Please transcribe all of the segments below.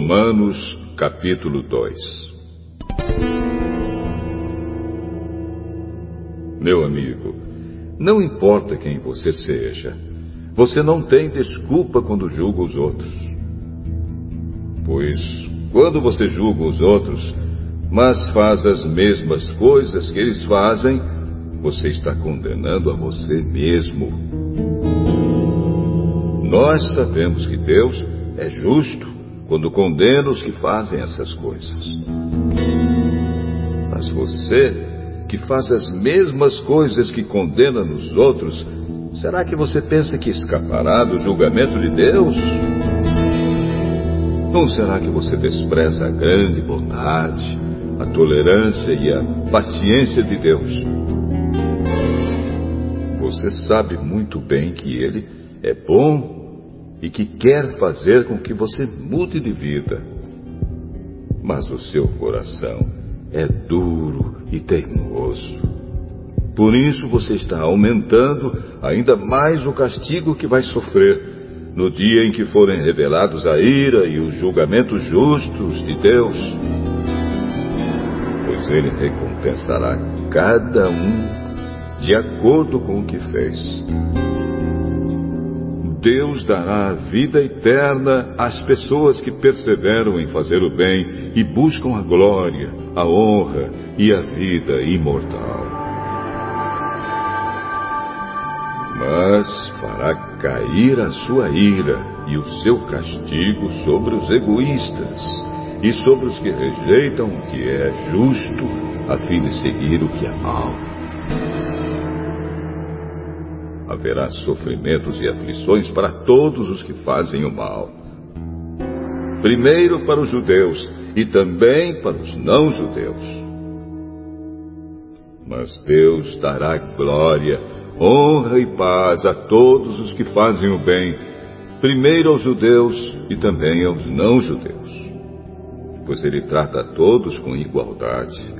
Romanos capítulo 2 Meu amigo, não importa quem você seja, você não tem desculpa quando julga os outros. Pois, quando você julga os outros, mas faz as mesmas coisas que eles fazem, você está condenando a você mesmo. Nós sabemos que Deus é justo quando condena os que fazem essas coisas. Mas você, que faz as mesmas coisas que condena nos outros, será que você pensa que escapará do julgamento de Deus? Ou será que você despreza a grande bondade, a tolerância e a paciência de Deus? Você sabe muito bem que Ele é bom e que quer fazer com que você mude de vida. Mas o seu coração é duro e teimoso. Por isso você está aumentando ainda mais o castigo que vai sofrer no dia em que forem revelados a ira e os julgamentos justos de Deus. Pois Ele recompensará cada um de acordo com o que fez. Deus dará vida eterna às pessoas que perseveram em fazer o bem e buscam a glória, a honra e a vida imortal. Mas fará cair a sua ira e o seu castigo sobre os egoístas e sobre os que rejeitam o que é justo, a fim de seguir o que é mal haverá sofrimentos e aflições para todos os que fazem o mal. Primeiro para os judeus e também para os não-judeus. Mas Deus dará glória, honra e paz a todos os que fazem o bem, primeiro aos judeus e também aos não-judeus. Pois Ele trata a todos com igualdade.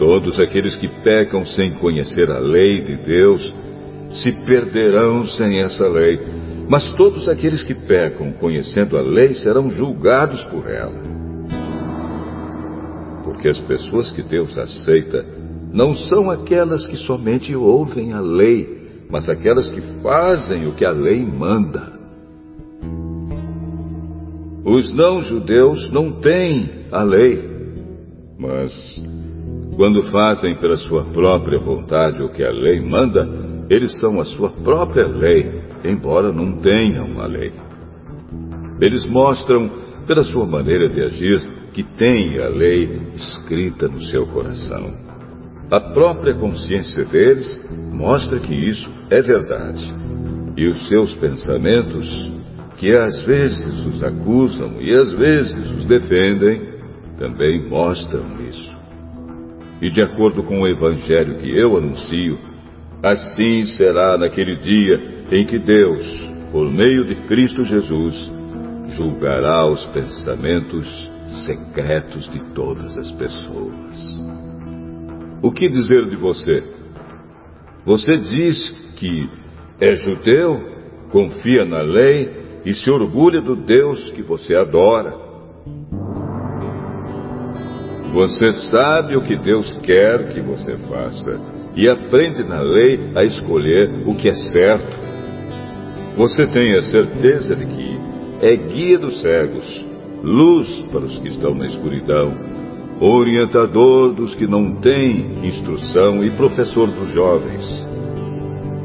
Todos aqueles que pecam sem conhecer a lei de Deus se perderão sem essa lei. Mas todos aqueles que pecam conhecendo a lei serão julgados por ela. Porque as pessoas que Deus aceita não são aquelas que somente ouvem a lei, mas aquelas que fazem o que a lei manda. Os não-judeus não têm a lei, mas quando fazem pela sua própria vontade o que a lei manda, eles são a sua própria lei, embora não tenham a lei. Eles mostram, pela sua maneira de agir, que têm a lei escrita no seu coração. A própria consciência deles mostra que isso é verdade. E os seus pensamentos, que às vezes os acusam e às vezes os defendem, também mostram isso. E de acordo com o evangelho que eu anuncio, Assim será naquele dia em que Deus, por meio de Cristo Jesus, julgará os pensamentos secretos de todas as pessoas. O que dizer de você? Você diz que é judeu, confia na lei e se orgulha do Deus que você adora. Você sabe o que Deus quer que você faça e aprende na lei a escolher o que é certo. Você tem a certeza de que é guia dos cegos, luz para os que estão na escuridão, orientador dos que não têm instrução e professor dos jovens.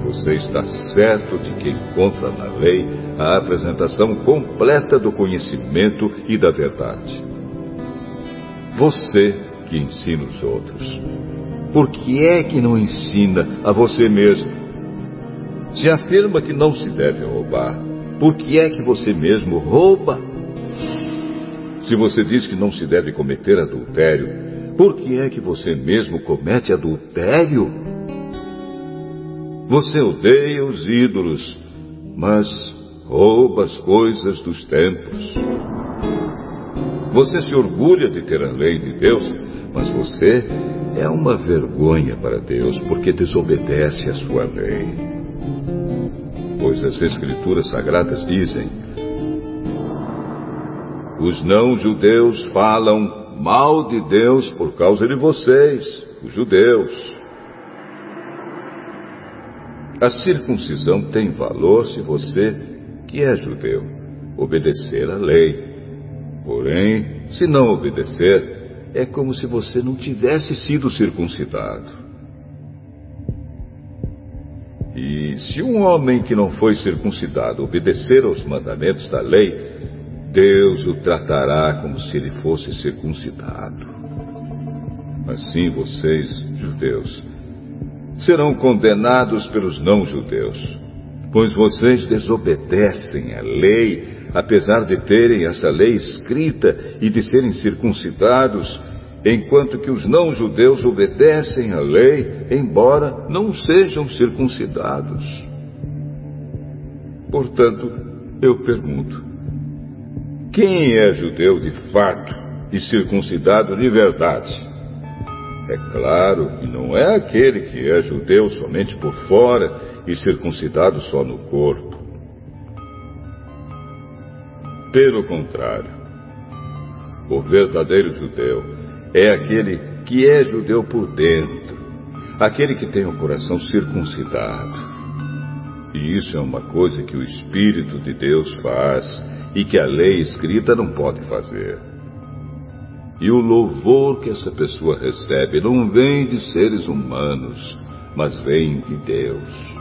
Você está certo de que encontra na lei a apresentação completa do conhecimento e da verdade. Você que ensina os outros por que é que não ensina a você mesmo? Se afirma que não se deve roubar, por que é que você mesmo rouba? Se você diz que não se deve cometer adultério, por que é que você mesmo comete adultério? Você odeia os ídolos, mas rouba as coisas dos templos. Você se orgulha de ter a lei de Deus, mas você é uma vergonha para Deus porque desobedece a sua lei. Pois as Escrituras Sagradas dizem: Os não-judeus falam mal de Deus por causa de vocês, os judeus. A circuncisão tem valor se você, que é judeu, obedecer à lei. Porém, se não obedecer, é como se você não tivesse sido circuncidado. E se um homem que não foi circuncidado obedecer aos mandamentos da lei, Deus o tratará como se ele fosse circuncidado. Assim vocês, judeus, serão condenados pelos não-judeus, pois vocês desobedecem à lei, apesar de terem essa lei escrita e de serem circuncidados enquanto que os não-judeus obedecem à lei, embora não sejam circuncidados. Portanto, eu pergunto: quem é judeu de fato e circuncidado de verdade? É claro que não é aquele que é judeu somente por fora e circuncidado só no corpo. Pelo contrário, o verdadeiro judeu é aquele que é judeu por dentro, aquele que tem o coração circuncidado. E isso é uma coisa que o Espírito de Deus faz e que a lei escrita não pode fazer. E o louvor que essa pessoa recebe não vem de seres humanos, mas vem de Deus.